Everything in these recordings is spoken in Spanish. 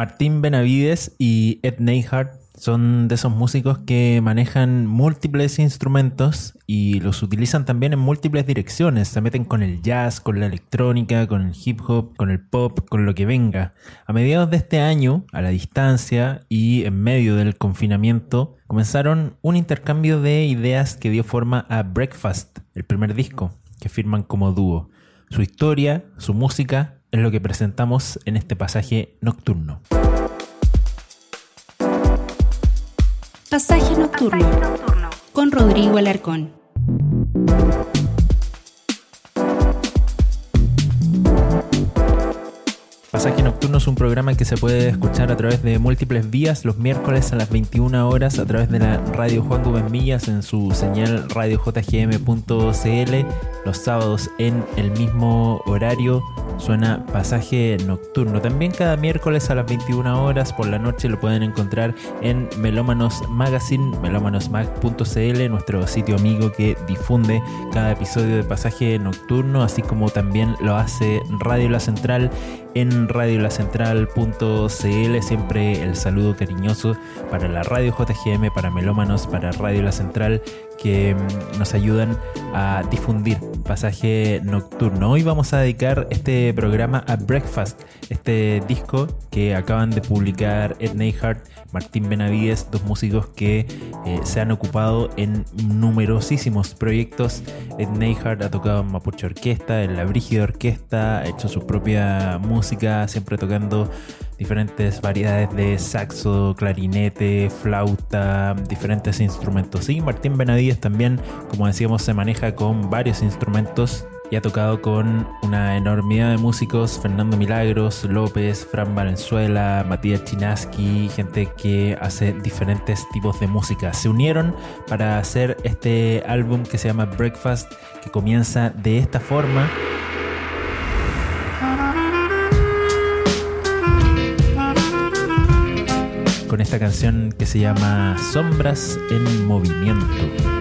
Martín Benavides y Ed Neihardt son de esos músicos que manejan múltiples instrumentos y los utilizan también en múltiples direcciones. Se meten con el jazz, con la electrónica, con el hip hop, con el pop, con lo que venga. A mediados de este año, a la distancia y en medio del confinamiento, comenzaron un intercambio de ideas que dio forma a Breakfast, el primer disco que firman como dúo. Su historia, su música, es lo que presentamos en este pasaje nocturno. Pasaje nocturno, con Rodrigo Alarcón. Pasaje Nocturno es un programa que se puede escuchar a través de múltiples vías los miércoles a las 21 horas a través de la radio Juan Gómez Millas en su señal radiojgm.cl, los sábados en el mismo horario suena Pasaje Nocturno. También cada miércoles a las 21 horas por la noche lo pueden encontrar en Melómanos Magazine, melómanosmag.cl, nuestro sitio amigo que difunde cada episodio de Pasaje Nocturno, así como también lo hace Radio La Central en radiolacentral.cl. Siempre el saludo cariñoso para la radio JGM, para Melómanos, para Radio La Central, que mm, nos ayudan a difundir pasaje nocturno. Hoy vamos a dedicar este programa a Breakfast, este disco que acaban de publicar Ed Neihardt Martín Benavides, dos músicos que eh, se han ocupado en numerosísimos proyectos. Ed Neihardt ha tocado en Mapuche Orquesta, en la Brígida Orquesta, ha hecho su propia música, siempre tocando diferentes variedades de saxo, clarinete, flauta, diferentes instrumentos. Y Martín Benavides también, como decíamos, se maneja con varios instrumentos y ha tocado con una enormidad de músicos, Fernando Milagros, López, Fran Valenzuela, Matías Chinaski, gente que hace diferentes tipos de música. Se unieron para hacer este álbum que se llama Breakfast, que comienza de esta forma. Con esta canción que se llama Sombras en Movimiento.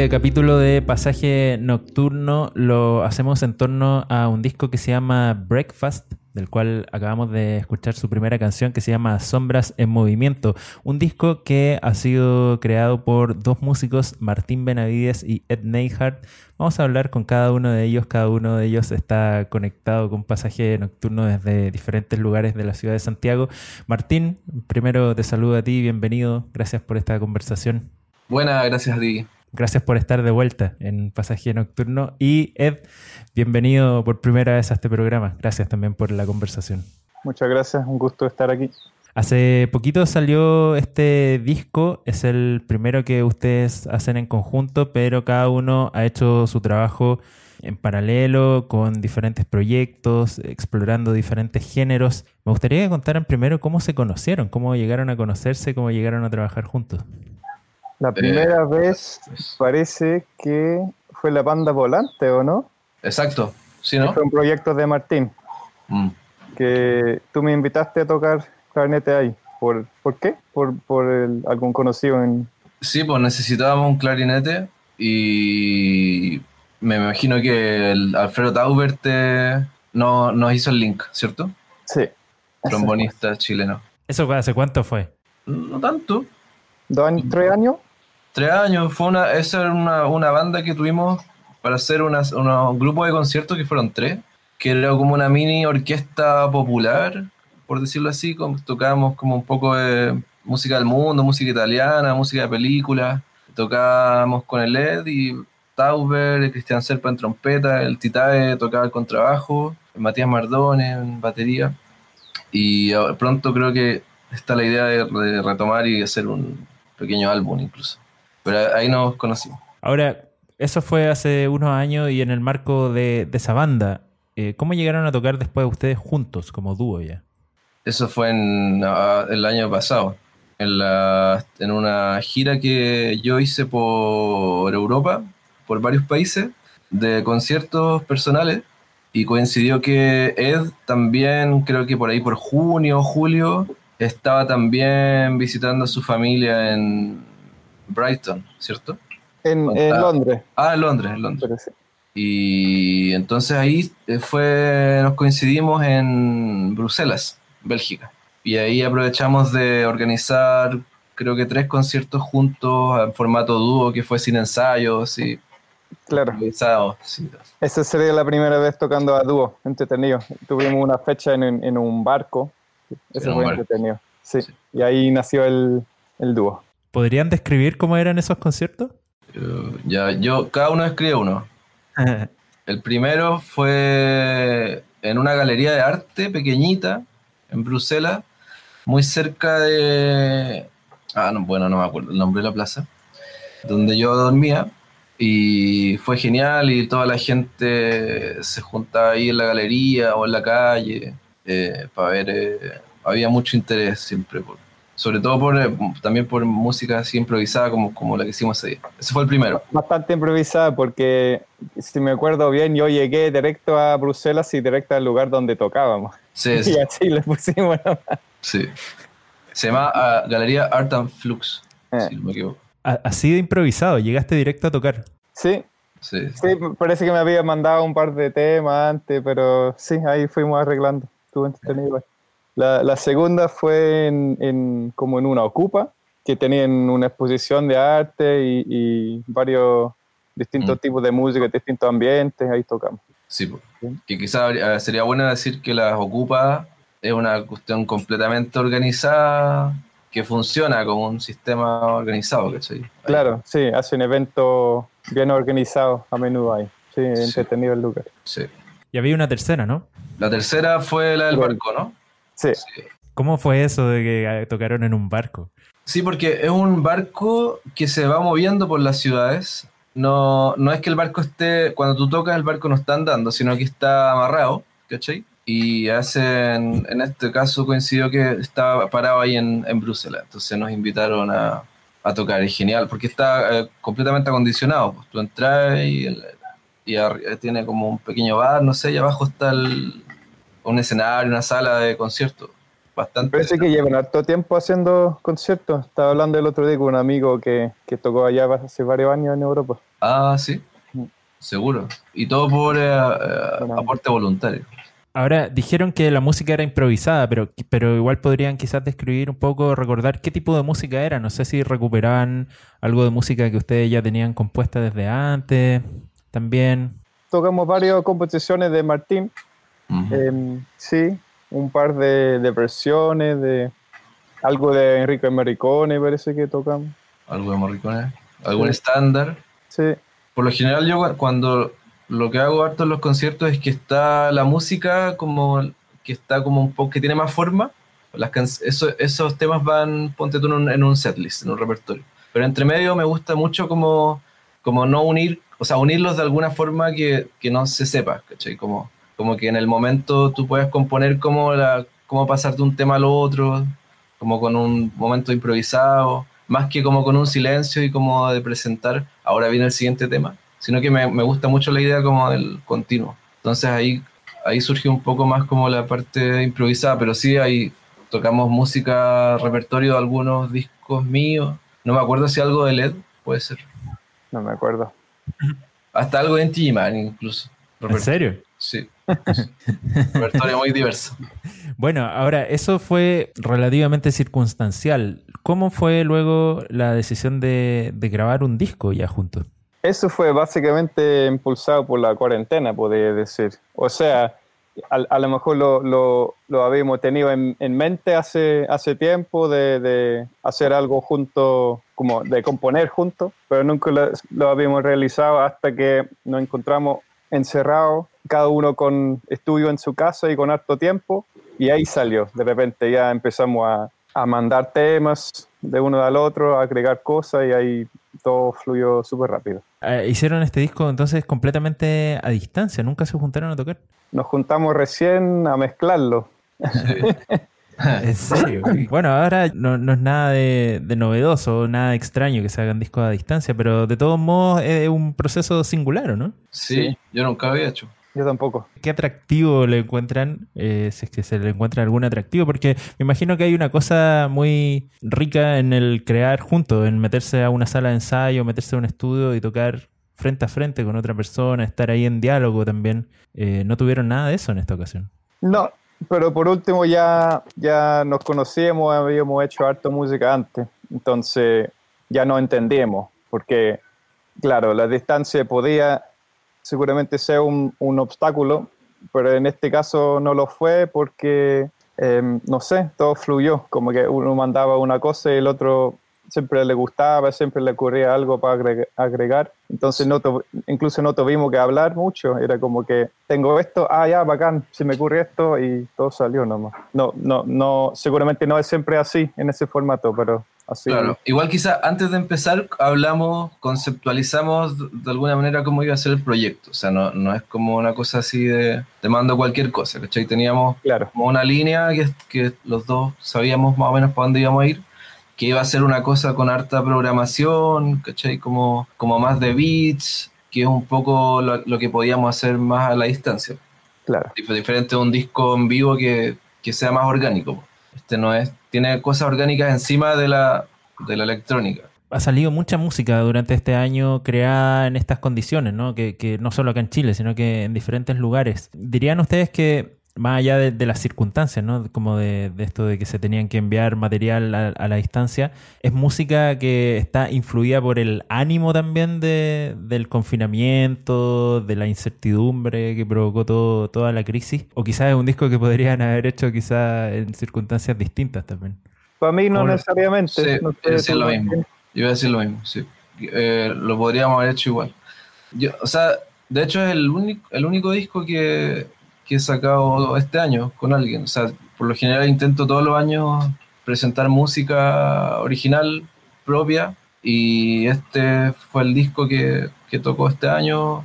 Este capítulo de Pasaje Nocturno lo hacemos en torno a un disco que se llama Breakfast, del cual acabamos de escuchar su primera canción que se llama Sombras en Movimiento. Un disco que ha sido creado por dos músicos, Martín Benavides y Ed Neyhart. Vamos a hablar con cada uno de ellos. Cada uno de ellos está conectado con Pasaje Nocturno desde diferentes lugares de la ciudad de Santiago. Martín, primero te saludo a ti, bienvenido. Gracias por esta conversación. Buenas, gracias a ti. Gracias por estar de vuelta en Pasaje Nocturno. Y Ed, bienvenido por primera vez a este programa. Gracias también por la conversación. Muchas gracias, un gusto estar aquí. Hace poquito salió este disco, es el primero que ustedes hacen en conjunto, pero cada uno ha hecho su trabajo en paralelo con diferentes proyectos, explorando diferentes géneros. Me gustaría que contaran primero cómo se conocieron, cómo llegaron a conocerse, cómo llegaron a trabajar juntos. La primera vez parece que fue la banda volante, ¿o no? Exacto, sí, ¿no? Fue un proyecto de Martín. Mm. Que tú me invitaste a tocar clarinete ahí. ¿Por, ¿por qué? ¿Por, por el- algún conocido en...? Sí, pues necesitábamos un clarinete y me imagino que el Alfredo Taubert te- no, nos hizo el link, ¿cierto? Sí. Trombonista chileno. ¿Eso hace cuánto fue? No tanto, ¿Dos años, tres años? Tres años. Fue una, esa era una, una banda que tuvimos para hacer unas- unos grupos de conciertos que fueron tres, que era como una mini orquesta popular, por decirlo así, con- tocábamos como un poco de música del mundo, música italiana, música de películas, tocábamos con el Ed y Tauber, el Cristian Serpa en trompeta, el Titae tocaba el contrabajo, el Matías Mardone en batería, y pronto creo que está la idea de, de retomar y hacer un pequeño álbum incluso. Pero ahí nos conocimos. Ahora, eso fue hace unos años y en el marco de, de esa banda, eh, ¿cómo llegaron a tocar después ustedes juntos, como dúo ya? Eso fue en, ah, el año pasado, en, la, en una gira que yo hice por Europa, por varios países, de conciertos personales, y coincidió que Ed también, creo que por ahí por junio, julio, estaba también visitando a su familia en Brighton, ¿cierto? En, en. Londres, Ah, en Londres, en Londres. Y entonces ahí eh, fue, nos coincidimos en Bruselas, Bélgica. Y ahí aprovechamos de organizar, creo que tres conciertos juntos en formato dúo, que fue sin ensayos y Claro. improvisados. sí. Esa sería la primera vez tocando a dúo, entretenido. Tuvimos una fecha en, en un barco. Eso fue barco. entretenido. Sí. Sí. Y ahí nació el, el dúo. ¿Podrían describir cómo eran esos conciertos? Ya, yo, cada uno escribe uno. El primero fue en una galería de arte pequeñita en Bruselas, muy cerca de... Ah, no, bueno, no me acuerdo el nombre de la plaza, donde yo dormía. Y fue genial y toda la gente se juntaba ahí en la galería o en la calle eh, para ver... eh, había mucho interés siempre, por- sobre todo por, eh, también por música así improvisada como, como la que hicimos ese día. Ese fue el primero. Bastante improvisada porque, si me acuerdo bien, yo llegué directo a Bruselas y directo al lugar donde tocábamos. Sí, sí. Y así le pusimos. ¿no? Sí. Se llama ah, Galería Art and Flux, Eh. si no me equivoco. Así de improvisado, llegaste directo a tocar. Sí, Sí. parece que me había mandado un par de temas antes, pero sí, ahí fuimos arreglando. Estuvo entretenido. La, la segunda fue en, en- como en una ocupa, que tenían una exposición de arte y, y varios distintos Mm. tipos de música, distintos ambientes, ahí tocamos. Sí, que quizás sería bueno decir que las Ocupa es una cuestión completamente organizada que funciona como un sistema organizado, ¿cachai? Claro, sí, hace un evento bien organizado a menudo ahí. Sí, Sí. entretenido el lugar. Sí. Y había una tercera, ¿no? La tercera fue la del barco, ¿no? Sí, Sí. ¿Cómo fue eso de que eh, tocaron en un barco? Sí, porque es un barco que se va moviendo por las ciudades. No, no es que el barco esté, cuando tú tocas el barco no está andando, sino que está amarrado, ¿cachai? Y hacen, en este caso coincidió que estaba parado ahí en, en Bruselas, entonces nos invitaron a, a tocar, es genial, porque está eh, completamente acondicionado, pues tú entras y, el- y arri- tiene como un pequeño bar, no sé, y abajo está el- un escenario, una sala de concierto, bastante. Parece que llevan harto tiempo haciendo conciertos. Estaba hablando el otro día con un amigo que, que tocó allá hace varios años en Europa. Ah, sí, Mm. seguro. Y todo por eh, eh, aporte voluntario. Ahora, dijeron que la música era improvisada, pero, pero igual podrían quizás describir un poco, recordar qué tipo de música era. No sé si recuperaban algo de música que ustedes ya tenían compuesta desde antes, también. Tocamos varias composiciones de Martín. Ujú. Em, sí, un par de, de versiones, de algo de Enrique Morricone parece que tocamos. Algo de Morricone. Algún Sí. estándar. Sí, Por lo general yo cu- cuando lo que hago harto en los conciertos es que está la música como que está como un poco que tiene más forma. Las can- eso- esos temas van, ponte tú en un, en un setlist, en un repertorio. Pero entre medio me gusta mucho como, como no unir, o sea, unirlos de alguna forma que, que no se sepa, ¿cachai? Como, como que en el momento tú puedes componer como la, cómo pasar de un tema al otro, como con un momento improvisado, más que como con un silencio y como de presentar, ahora viene el siguiente tema, sino que me, me gusta mucho la idea como del continuo. Entonces ahí, ahí surge un poco más como la parte improvisada, pero sí ahí tocamos música, repertorio de algunos discos míos, no me acuerdo si algo de LED, puede ser. no me acuerdo. Hasta algo de NT Man incluso. ¿En serio? Sí. repertorio muy diverso. Bueno, ahora, eso fue relativamente circunstancial. ¿Cómo fue luego la decisión de, de grabar un disco ya juntos? Eso fue básicamente impulsado por la cuarentena, podría decir. O sea, a, a lo mejor lo, lo- lo habíamos tenido en, en mente hace, hace tiempo de, de hacer algo junto, como de componer juntos, pero nunca lo, lo habíamos realizado hasta que nos encontramos encerrados, cada uno con estudio en su casa y con harto tiempo, y ahí salió. De repente ya empezamos a, a mandar temas de uno al otro, a agregar cosas, y ahí todo fluyó súper rápido. Eh, hicieron este disco entonces completamente a distancia, nunca se juntaron a tocar. nos juntamos recién a mezclarlo. ¿En serio? bueno, ahora no, no es nada de, de novedoso, nada extraño que se hagan discos a distancia, pero de todos modos es un proceso singular, ¿o no? Sí, Sí. yo nunca había hecho. Yo tampoco. ¿Qué atractivo le encuentran? eh, si es que se le encuentra algún atractivo, porque me imagino que hay una cosa muy rica en el crear juntos, en meterse a una sala de ensayo, meterse a un estudio y tocar frente a frente con otra persona, estar ahí en diálogo también. Eh, no tuvieron nada de eso en esta ocasión. No, pero por último ya, ya nos conocíamos, habíamos hecho harto música antes, entonces ya no entendíamos, porque claro, la distancia podía seguramente ser un, un obstáculo, pero en este caso no lo fue porque, eh, no sé, todo fluyó, como que uno mandaba una cosa y el otro siempre le gustaba, siempre le ocurría algo para agregar, entonces no incluso no tuvimos que hablar mucho, era como que tengo esto, ah, ya, bacán, se me ocurre esto y todo salió nomás. No, no, no, seguramente no es siempre así en ese formato, pero así. Claro, igual quizá antes de empezar hablamos, conceptualizamos de alguna manera cómo iba a ser el proyecto. O sea, no, no es como una cosa así de te mando cualquier cosa, ¿cachai? Teníamos Claro, como una línea que, que los dos sabíamos más o menos para dónde íbamos a ir, que iba a ser una cosa con harta programación, ¿cachai? Como, como más de beats, que es un poco lo, lo que podíamos hacer más a la distancia. claro. Dif- Diferente de un disco en vivo que, que sea más orgánico. Este no es, tiene cosas orgánicas encima de la, de la electrónica. Ha salido mucha música durante este año creada en estas condiciones, ¿no? Que, que no solo acá en Chile, sino que en diferentes lugares. ¿Dirían ustedes que, más allá de, de las circunstancias, ¿no? Como de, de esto de que se tenían que enviar material a, a la distancia, es música que está influida por el ánimo también de, del confinamiento, de la incertidumbre que provocó todo, toda la crisis? ¿O quizás es un disco que podrían haber hecho quizás en circunstancias distintas también? Para mí no necesariamente. Sí, no sé, iba a decir lo mismo. Yo iba a decir lo mismo, sí. Eh, lo podríamos haber hecho igual. Yo, o sea, de hecho es el único, el único disco que, que he sacado este año con alguien. O sea, por lo general intento todos los años presentar música original propia y este fue el disco que, que tocó este año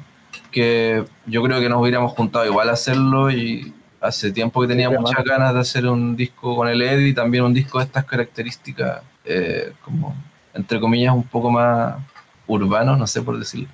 que yo creo que nos hubiéramos juntado igual a hacerlo y hace tiempo que tenía Sí, muchas además. ganas de hacer un disco con el Eddie y también un disco de estas características eh, como entre comillas un poco más urbano, no sé por decirlo.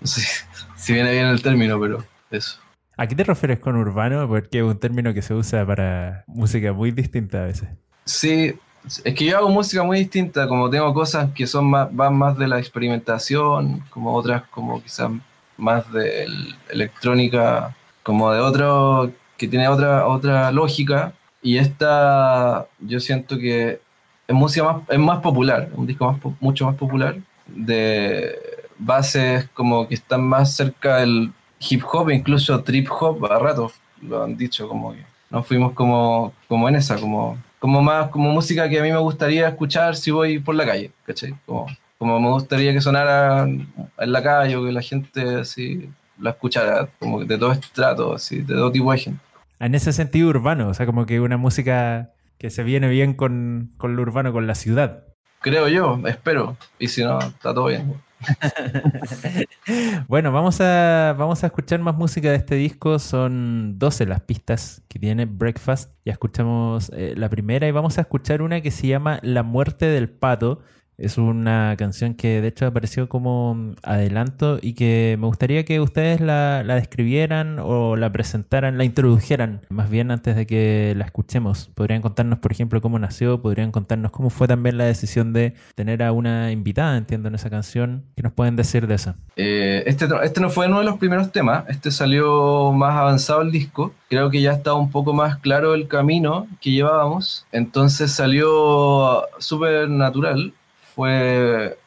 No sé si viene bien el término, pero eso. ¿A qué te refieres con urbano? Porque es un término que se usa para música muy distinta a veces. Sí, es que yo hago música muy distinta, como tengo cosas que son más, van más de la experimentación, como otras como quizás más de electrónica, como de otro, que tiene otra, otra lógica. Y esta yo siento que es música más, es más popular, un disco más, mucho más popular, de bases como que están más cerca del hip hop, incluso trip hop, a ratos lo han dicho, como que nos fuimos como, como en esa, como, como más como música que a mí me gustaría escuchar si voy por la calle, ¿cachai? Como, como me gustaría que sonara en la calle o que la gente así la escuchara, como de todo estrato, así, de todo tipo de gente. En ese sentido urbano, o sea, como que una música que se viene bien con, con lo urbano, con la ciudad. Creo yo, espero. Y si no, está todo bien. bueno, vamos a, vamos a escuchar más música de este disco. Son 12 las pistas que tiene Breakfast. Ya escuchamos eh, la primera y vamos a escuchar una que se llama La muerte del pato es una canción que de hecho apareció como adelanto y que me gustaría que ustedes la, describieran o la presentaran, la introdujeran, más bien antes de que la escuchemos. Podrían contarnos, por ejemplo, cómo nació, podrían contarnos cómo fue también la decisión de tener a una invitada, entiendo, en esa canción. ¿Qué nos pueden decir de eso? Eh, este, este no fue uno de los primeros temas, este salió más avanzado el disco. Creo que ya estaba un poco más claro el camino que llevábamos, entonces salió súper natural fue,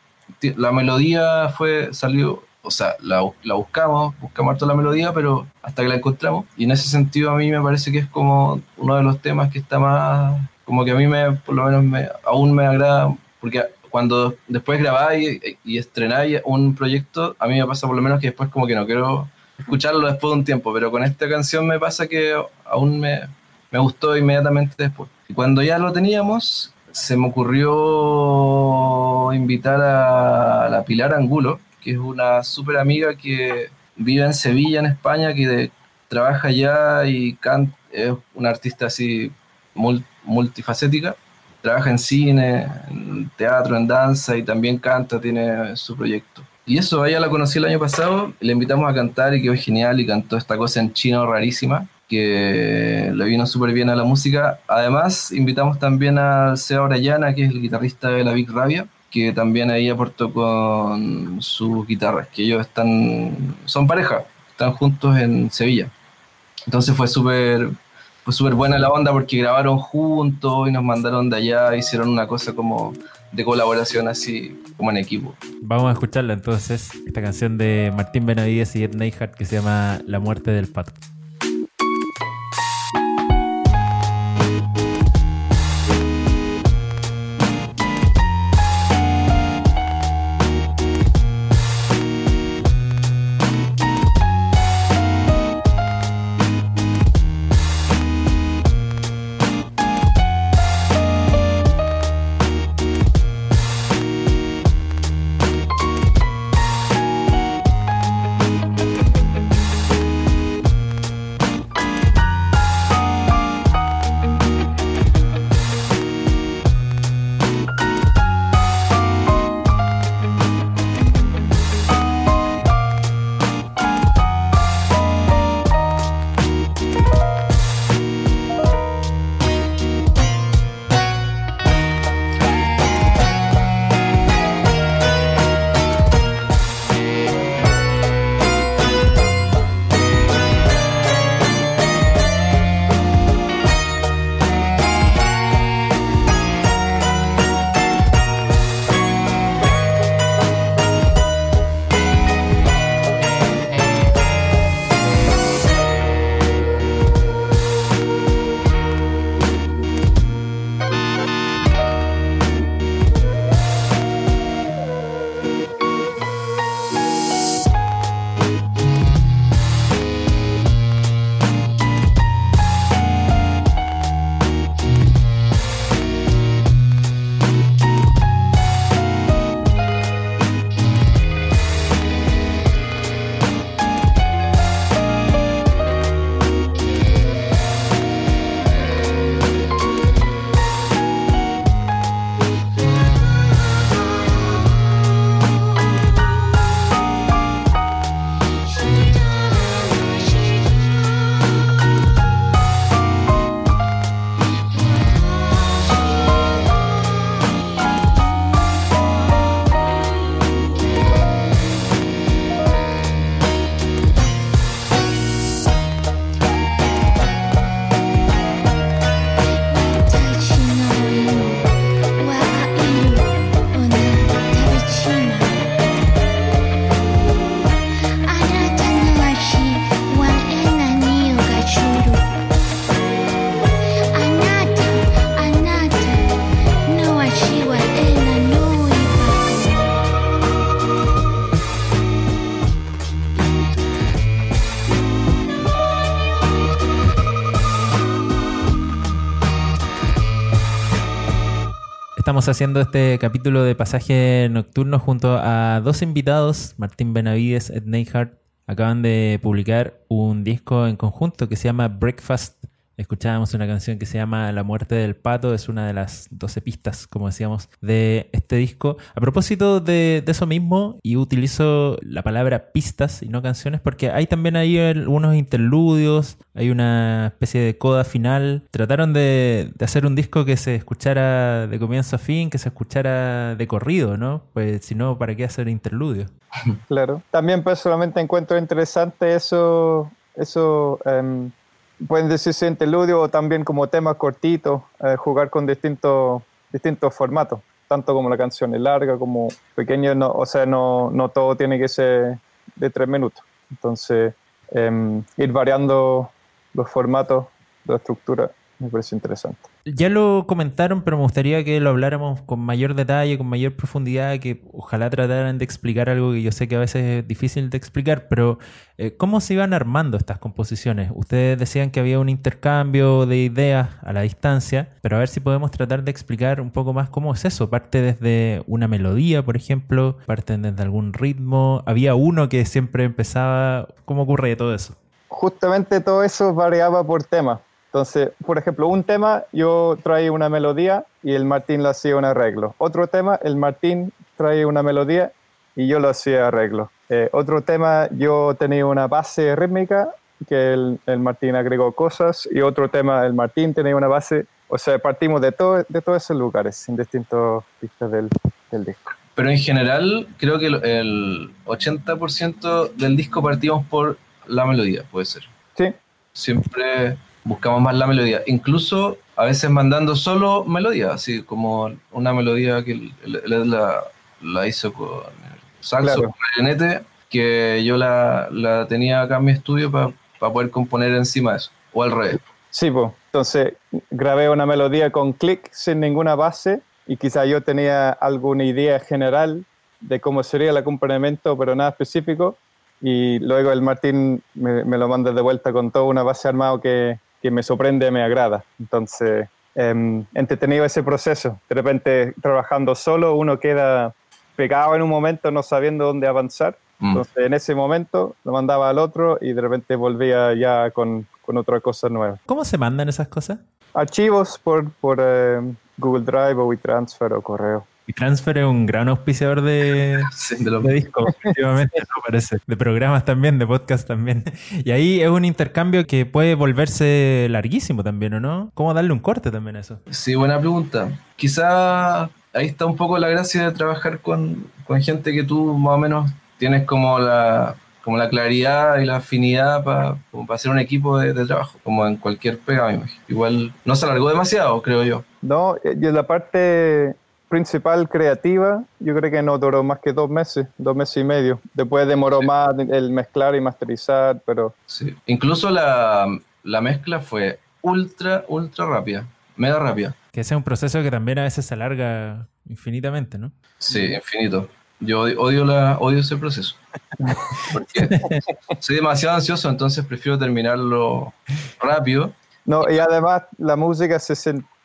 la melodía fue, salió, o sea, la, la buscamos, buscamos toda la melodía, pero hasta que la encontramos. Y en ese sentido a mí me parece que es como uno de los temas que está más, como que a mí me, por lo menos me, aún me agrada, porque cuando después grabáis y, y estrenáis un proyecto, a mí me pasa por lo menos que después como que no quiero escucharlo después de un tiempo, pero con esta canción me pasa que aún me, me gustó inmediatamente después. Y cuando ya lo teníamos, se me ocurrió invitar a la Pilar Angulo, que es una súper amiga que vive en Sevilla, en España, que trabaja allá y canta, es una artista así multifacética. Trabaja en cine, en teatro, en danza y también canta, tiene su proyecto. Y eso, ella la conocí el año pasado, le invitamos a cantar y quedó genial y cantó esta cosa en chino rarísima que le vino súper bien a la música. Además, invitamos también al Seba Orellana, que es el guitarrista de la Big Rabia, que también ahí aportó con sus guitarras, que ellos están, son pareja, están juntos en Sevilla. Entonces fue súper fue súper buena la onda porque grabaron juntos y nos mandaron de allá, hicieron una cosa como de colaboración así como en equipo. Vamos a escucharla entonces, esta canción de Martín Benavides y Ed Neihart que se llama La muerte del pato. Estamos haciendo este capítulo de pasaje nocturno junto a dos invitados, Martín Benavides, Ed Neihart. Acaban de publicar un disco en conjunto que se llama Breakfast escuchábamos una canción que se llama La muerte del pato, es una de las 12 pistas, como decíamos, de este disco. A propósito de, eso mismo, y utilizo la palabra pistas y no canciones, porque hay también ahí algunos interludios, hay una especie de coda final. Trataron de, hacer un disco que se escuchara de comienzo a fin, que se escuchara de corrido, ¿no? Pues si no, ¿para qué hacer interludio? Claro. También personalmente encuentro interesante eso, eso em, pueden decirse interludio o también como temas cortitos, eh, jugar con distintos, distintos formatos, tanto como la canción es larga como pequeña, no, o sea, no, no todo tiene que ser de tres minutos. Entonces, em, ir variando los formatos, la estructura, me parece interesante. Ya lo comentaron, pero me gustaría que lo habláramos con mayor detalle, con mayor profundidad, que ojalá trataran de explicar algo que yo sé que a veces es difícil de explicar, pero eh, ¿cómo se iban armando estas composiciones? Ustedes decían que había un intercambio de ideas a la distancia, pero a ver si podemos tratar de explicar un poco más cómo es eso. Parte desde una melodía, por ejemplo, parte desde algún ritmo. Había uno que siempre empezaba. ¿Cómo ocurre todo eso? Justamente todo eso variaba por tema entonces, por ejemplo, un tema yo traía una melodía y el Martín lo hacía un arreglo. Otro tema, el Martín traía una melodía y yo lo hacía arreglo. Eh, otro tema, yo tenía una base rítmica que el, el, Martín agregó cosas y otro tema, el Martín tenía una base. O sea, partimos de, todo, de todos esos lugares, en distintos pistas del, del disco. Pero en general, creo que el 80% del disco partimos por la melodía, puede ser. Sí. Siempre buscamos más la melodía. Incluso a veces mandando solo melodía, así como una melodía que la, la hizo con saxo, con clarinete, que yo la, la, tenía acá en mi estudio para poder componer encima de eso, o al revés. Sí, pues. Entonces grabé una melodía con clic sin ninguna base y quizá yo tenía alguna idea general de cómo sería el acompañamiento, pero nada específico. Y luego el Martín me, me lo manda de vuelta con toda una base armada que, que me sorprende, me agrada. Entonces, eh, entretenido ese proceso. De repente, trabajando solo, uno queda pegado en un momento, no sabiendo dónde avanzar. Mm. Entonces, en ese momento, lo mandaba al otro y de repente volvía ya con, con otra cosa nueva. ¿Cómo se mandan esas cosas? Archivos por, por eh, Google Drive o WeTransfer o correo. Transfer es un gran auspiciador de, de, discos, efectivamente, ¿no? parece. De programas también, de podcast también. Y ahí es un intercambio que puede volverse larguísimo también, ¿o no? ¿Cómo darle un corte también a eso? Sí, buena pregunta. Quizá ahí está un poco la gracia de trabajar con, con gente que tú más o menos tienes como la, como la claridad y la afinidad para hacer un equipo de, de, trabajo, como en cualquier pega, Igual no se alargó demasiado, creo yo. No, y la parte principal creativa, yo creo que no duró más que dos meses, dos meses y medio. Después demoró más el mezclar y masterizar, pero... Sí, incluso la, la mezcla fue ultra, ultra rápida, mega rápida. Que ese es un proceso que también a veces se alarga infinitamente, ¿no? Sí, infinito. Yo odio, la, odio ese proceso. Porque soy demasiado ansioso, entonces prefiero terminarlo rápido. No, y además la música se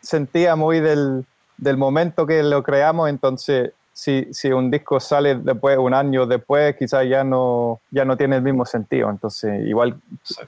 sentía muy del, del momento que lo creamos, entonces si, si, un disco sale después, un año después, quizás ya no, ya no tiene el mismo sentido. Entonces, igual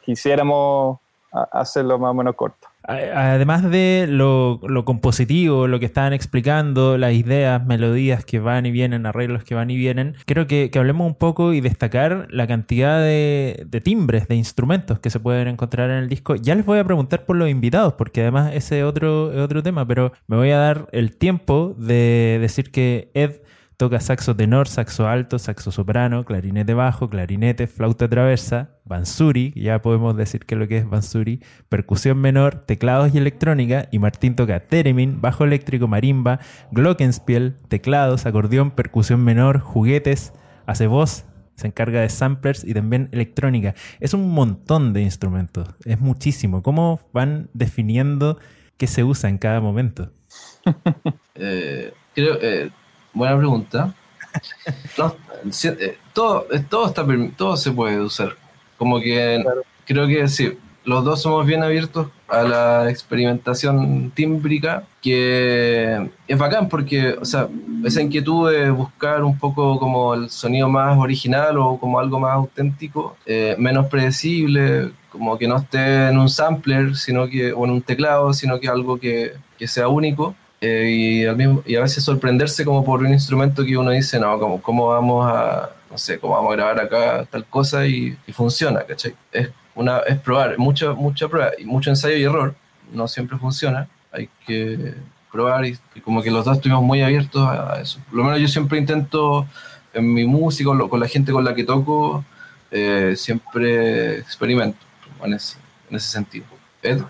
quisiéramos hacerlo más o menos corto. Además de lo, compositivo, lo que estaban explicando, las ideas, melodías que van y vienen, arreglos que van y vienen, creo que, hablemos un poco y destacar la cantidad de, timbres, de instrumentos que se pueden encontrar en el disco. Ya les voy a preguntar por los invitados, porque además ese es otro, otro tema, pero me voy a dar el tiempo de decir que Ed Toca saxo tenor, saxo alto, saxo soprano, clarinete bajo, clarinete, flauta traversa, bansuri, ya podemos decir que lo que es bansuri, percusión menor, teclados y electrónica, y Martín toca theremin, bajo eléctrico, marimba, glockenspiel, teclados, acordeón, percusión menor, juguetes, hace voz, se encarga de samplers y también electrónica. Es un montón de instrumentos, es muchísimo. ¿Cómo van definiendo qué se usa en cada momento? eh, creo, eh, Buena pregunta. Eh, todo, eh, todo, está, todo se puede usar. Como que creo que sí, los dos somos bien abiertos a la experimentación tímbrica, que es bacán porque, o sea, esa inquietud de buscar un poco como el sonido más original o como algo más auténtico, eh, menos predecible, como que no esté en un sampler, sino que, o en un teclado, sino que algo que, que sea único. Eh, y, al mismo, y a veces sorprenderse como por un instrumento que uno dice, no, como, ¿cómo vamos a, no sé, cómo vamos a grabar acá tal cosa y, y funciona, ¿cachai? Es una, es probar, mucha, mucha prueba, y mucho ensayo y error, no siempre funciona, hay que probar y, como que los dos estuvimos muy abiertos a, eso. Por lo menos yo siempre intento en mi música, con la gente con la que toco, eh, siempre experimento en ese, en ese sentido. ¿Ed?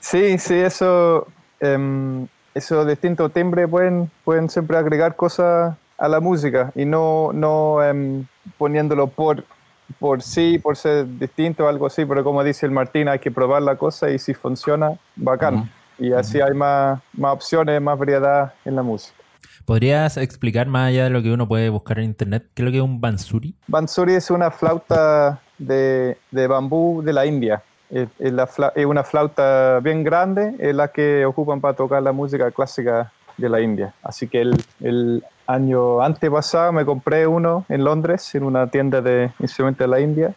Sí, sí, eso, eh, esos distintos timbres pueden, pueden siempre agregar cosas a la música y no, no em, poniéndolo por por sí, por ser distinto o algo así, pero como dice el Martín, hay que probar la cosa y si funciona, bacán. Y así hay más, más opciones, más variedad en la música. ¿Podrías explicar más allá de lo que uno puede buscar en internet qué es lo que es un bansuri? Bansuri es una flauta de, de bambú de la India. Es, la es, una flauta bien grande, es la que ocupan para tocar la música clásica de la India. Así que el, el año antepasado me compré uno en Londres, en una tienda de instrumentos de la India,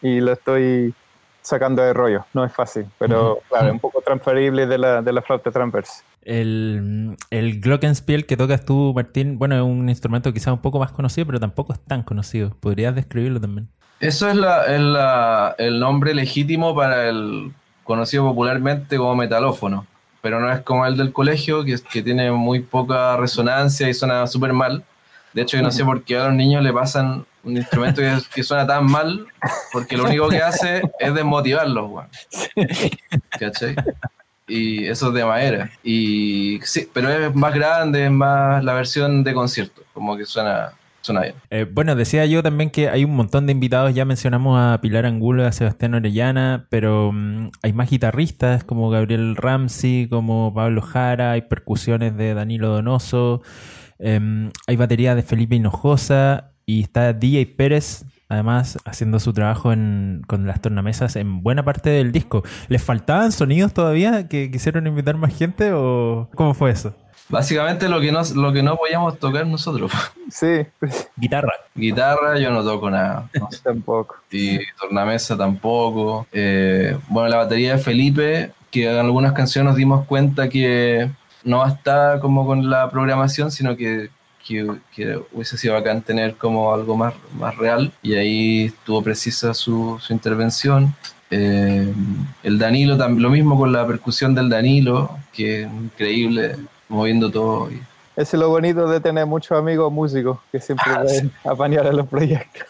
y lo estoy sacando de rollo. No es fácil, pero claro, es un poco transferible de la, de la flauta transversa. El, el Glockenspiel que tocas tú, Martín, bueno, es un instrumento quizás un poco más conocido, pero tampoco es tan conocido. ¿Podrías describirlo también? Eso es, la, es la, el nombre legítimo para el conocido popularmente como metalófono pero no es como el del colegio, que, que tiene muy poca resonancia y suena súper mal. De hecho, yo no sé por qué a los niños le pasan un instrumento que, suena tan mal, porque lo único que hace es desmotivarlos, weón. ¿Cachai? Y eso es de madera. Y sí, pero es más grande, es más la versión de concierto, como que suena, eh, bueno, decía yo también que hay un montón de invitados, ya mencionamos a Pilar Angulo, a Sebastián Orellana, pero mm, hay más guitarristas como Gabriel Ramsey, como Pablo Jara, hay percusiones de Danilo Donoso, em, hay batería de Felipe Hinojosa y está DJ Pérez, además haciendo su trabajo con las tornamesas en buena parte del disco. ¿Les faltaban sonidos todavía que quisieron invitar más gente o cómo fue eso? Básicamente lo que no, lo que no podíamos tocar nosotros. Sí. Guitarra. Guitarra yo no toco nada. tampoco. Y tornamesa tampoco. Eh, bueno, la batería de Felipe, que en algunas canciones nos dimos cuenta que no está como con la programación, sino que, que, hubiese sido bacán tener como algo más, más real. Y ahí estuvo precisa su, su intervención. Eh, el Danilo, lo mismo con la percusión del Danilo, que es increíble moviendo todo. Ese es lo bonito de tener muchos amigos músicos que siempre ah, pueden apañar a los proyectos.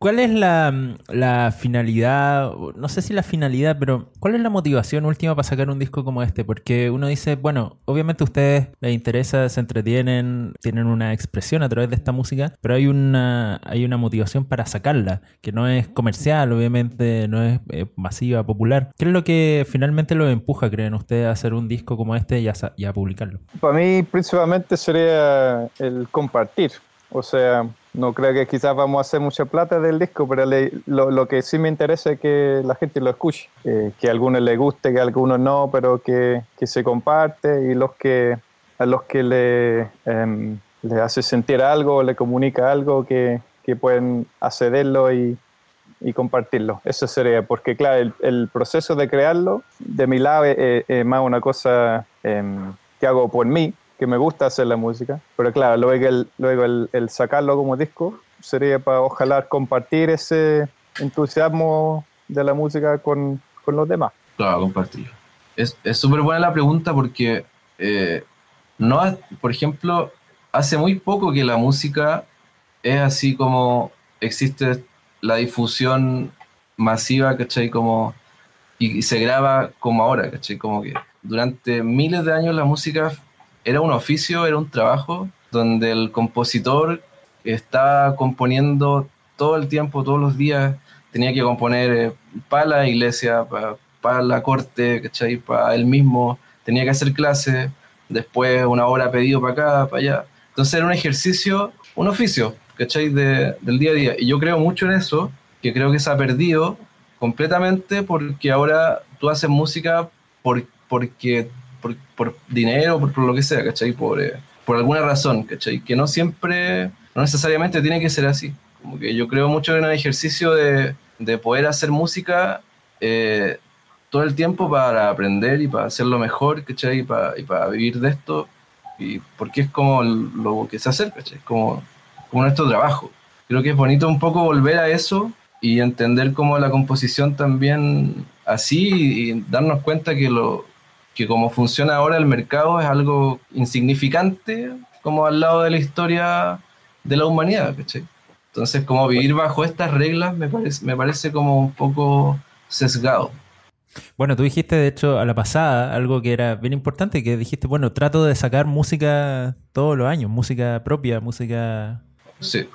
¿Cuál es la, finalidad? No sé si la finalidad, pero ¿cuál es la motivación última para sacar un disco como este? Porque uno dice, bueno, obviamente a ustedes les interesa, se entretienen, tienen una expresión a través de esta música, pero hay una, hay una motivación para sacarla, que no es comercial, obviamente, no es eh, masiva, popular. ¿Qué es lo que finalmente lo empuja, creen ustedes, a hacer un disco como este y a, y a publicarlo? Para mí, principalmente sería el compartir. O sea, no creo que quizás vamos a hacer mucha plata del disco, pero lo, que sí me interesa es que la gente lo escuche, que a algunos les guste, que a algunos no, pero que, se comparte y los que a los que le, em, hace sentir algo, le comunica algo, que, pueden accederlo y, compartirlo. Eso sería, porque claro, el, proceso de crearlo, de mi lado, es, más una cosa em, que hago por mí, que me gusta hacer la música, pero claro, luego el, luego el, sacarlo como disco sería para ojalá compartir ese entusiasmo de la música con, con los demás. Claro, compartir. Es súper buena la pregunta porque, eh, no, por ejemplo, hace muy poco que la música es así como existe la difusión masiva, ¿cachai? Como, y, y se graba como ahora, ¿cachai? Como que durante miles de años la música era un oficio, era un trabajo donde el compositor estaba componiendo todo el tiempo, todos los días, tenía que componer eh, para la iglesia, para, la corte, ¿cachai? Para él mismo, tenía que hacer clases, después una hora pedido para acá, para allá. Entonces era un ejercicio, un oficio, ¿cachai? De, del día a día. Y yo creo mucho en eso, que creo que se ha perdido completamente porque ahora tú haces música por, porque, por, por dinero, por, por, lo que sea, ¿cachai? Por, eh, por alguna razón, ¿cachai? Que no siempre, no necesariamente tiene que ser así. Como que yo creo mucho en el ejercicio de, de poder hacer música eh, todo el tiempo para aprender y para hacerlo mejor, ¿cachai? Y para, y para vivir de esto, y porque es como lo que se hace, ¿cachai? Como, como nuestro trabajo. Creo que es bonito un poco volver a eso y entender cómo la composición también así y darnos cuenta que lo que como funciona ahora el mercado es algo insignificante como al lado de la historia de la humanidad, ¿cachai? Entonces, como vivir bajo estas reglas me parece, me parece como un poco sesgado. Bueno, tú dijiste, de hecho, a la pasada algo que era bien importante, que dijiste, bueno, trato de sacar música todos los años, música propia, música sí.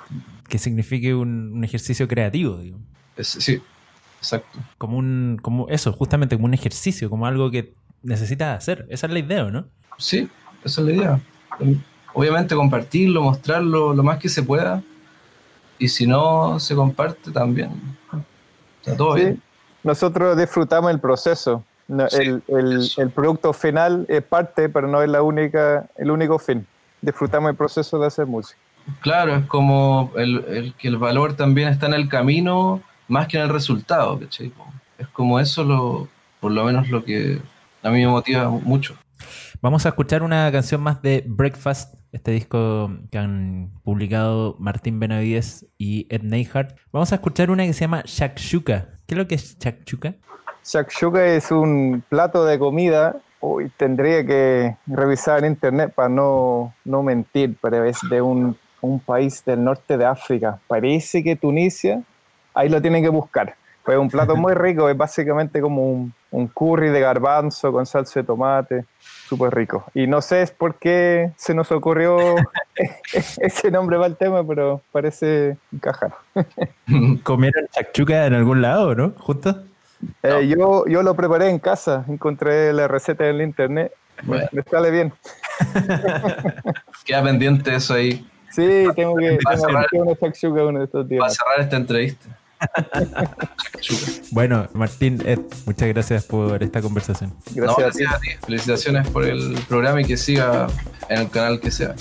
que signifique un, un ejercicio creativo, digo. Es, sí, exacto. Como un, como eso, justamente como un ejercicio, como algo que necesitas hacer. Esa es la idea, ¿no? Sí, esa es la idea. Obviamente compartirlo, mostrarlo lo más que se pueda. Y si no se comparte también. Está todo Sí. bien. Nosotros disfrutamos el proceso. No, Sí, el, el producto final es parte, pero no es la única, el único fin. Disfrutamos el proceso de hacer música. Claro, es como el, el que el valor también está en el camino más que en el resultado, ¿cachai? Es como eso lo, por lo menos lo que a mí me motiva mucho. Vamos a escuchar una canción más de Breakfast, este disco que han publicado Martín Benavides y Ed Neihardt. Vamos a escuchar una que se llama Shakshuka. ¿Qué es lo que es Shakshuka? Shakshuka es un plato de comida. Uy, tendría que revisar en internet para no, no mentir, pero es de un, un país del norte de África. Parece que Tunisia, ahí lo tienen que buscar. Pues es un plato muy rico, es básicamente como un, un curry de garbanzo con salsa de tomate, súper rico. Y no sé por qué se nos ocurrió ese nombre para el tema, pero parece encajar. ¿Comieron Shakshuka en algún lado, no? ¿Justo? Eh, yo, yo lo preparé en casa, encontré la receta en el internet, Bueno. me sale bien. Queda pendiente eso ahí Sí, tengo que tengo que una uno de estos para días. cerrar esta entrevista. Bueno, Martín, Ed, muchas gracias por esta conversación. No, Gracias a ti. gracias a ti. Felicitaciones por el programa y que siga en el canal que sea.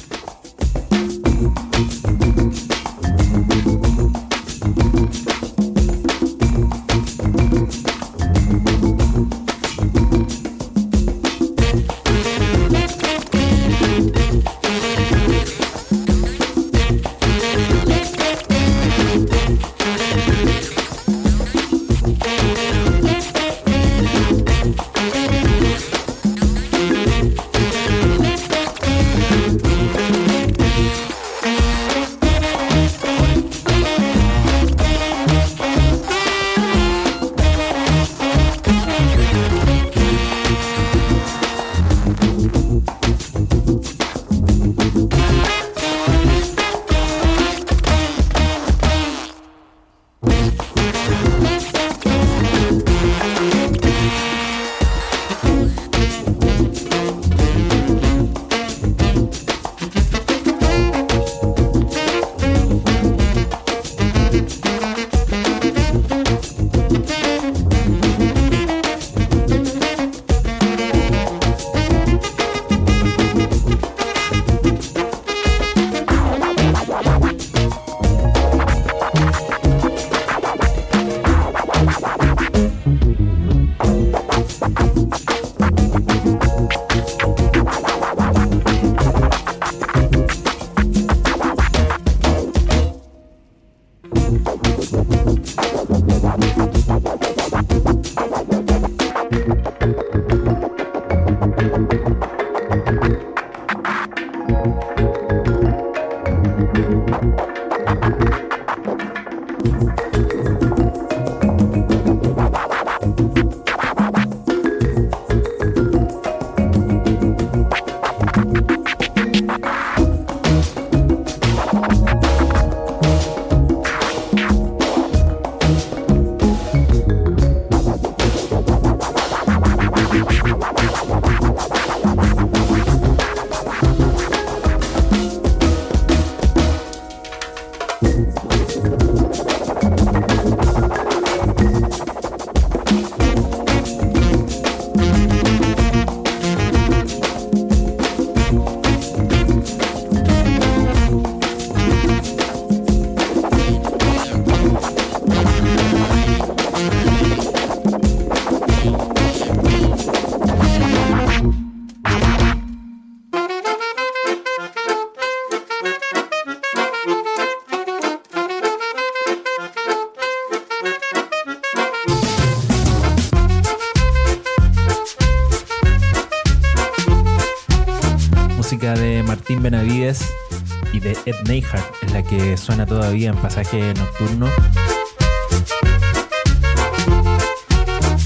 Ed Neyhart es la que suena todavía en pasaje nocturno.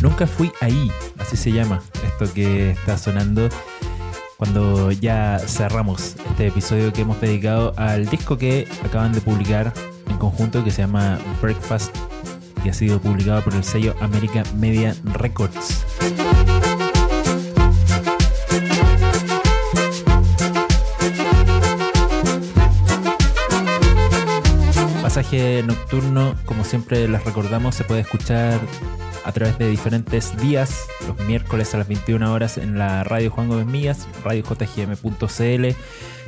Nunca fui ahí, así se llama esto que está sonando cuando ya cerramos este episodio que hemos dedicado al disco que acaban de publicar en conjunto que se llama Breakfast y ha sido publicado por el sello America Media Records. Pasaje nocturno, como siempre les recordamos, se puede escuchar a través de diferentes días, los miércoles a las 21 horas en la radio Juan Gómez Millas, radiojgm.cl.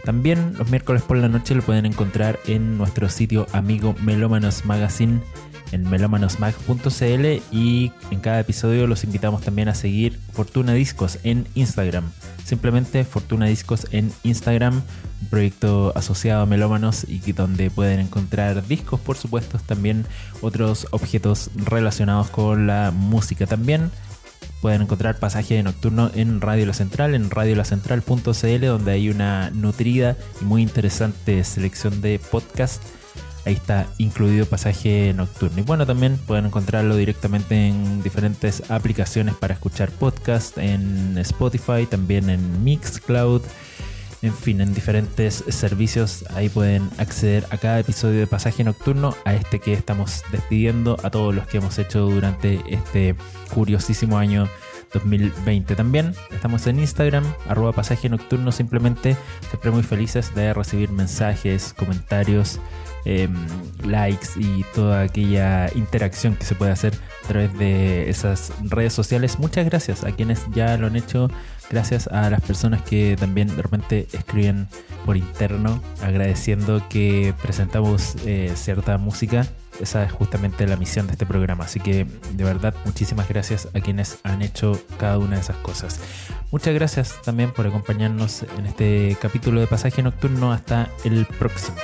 También los miércoles por la noche lo pueden encontrar en nuestro sitio amigo Melómanos Magazine en melómanosmag.cl y en cada episodio los invitamos también a seguir Fortuna Discos en Instagram. Simplemente Fortuna Discos en Instagram, un proyecto asociado a Melómanos y donde pueden encontrar discos, por supuesto, también otros objetos relacionados con la música. También pueden encontrar pasaje nocturno en Radio La Central, en radiolacentral.cl, donde hay una nutrida y muy interesante selección de podcasts Ahí está incluido pasaje nocturno. Y bueno, también pueden encontrarlo directamente en diferentes aplicaciones para escuchar podcast, en Spotify, también en Mixcloud. En fin, en diferentes servicios ahí pueden acceder a cada episodio de Pasaje Nocturno, a este que estamos despidiendo, a todos los que hemos hecho durante este curiosísimo año 2020. También estamos en Instagram, arroba pasaje nocturno, simplemente siempre muy felices de recibir mensajes, comentarios Em, likes y toda aquella interacción que se puede hacer a través de esas redes sociales. Muchas gracias a quienes ya lo han hecho. Gracias a las personas que también de repente escriben por interno agradeciendo que presentamos eh, cierta música. Esa es justamente la misión de este programa. Así que de verdad muchísimas gracias a quienes han hecho cada una de esas cosas. Muchas gracias también por acompañarnos en este capítulo de Pasaje Nocturno. Hasta el próximo.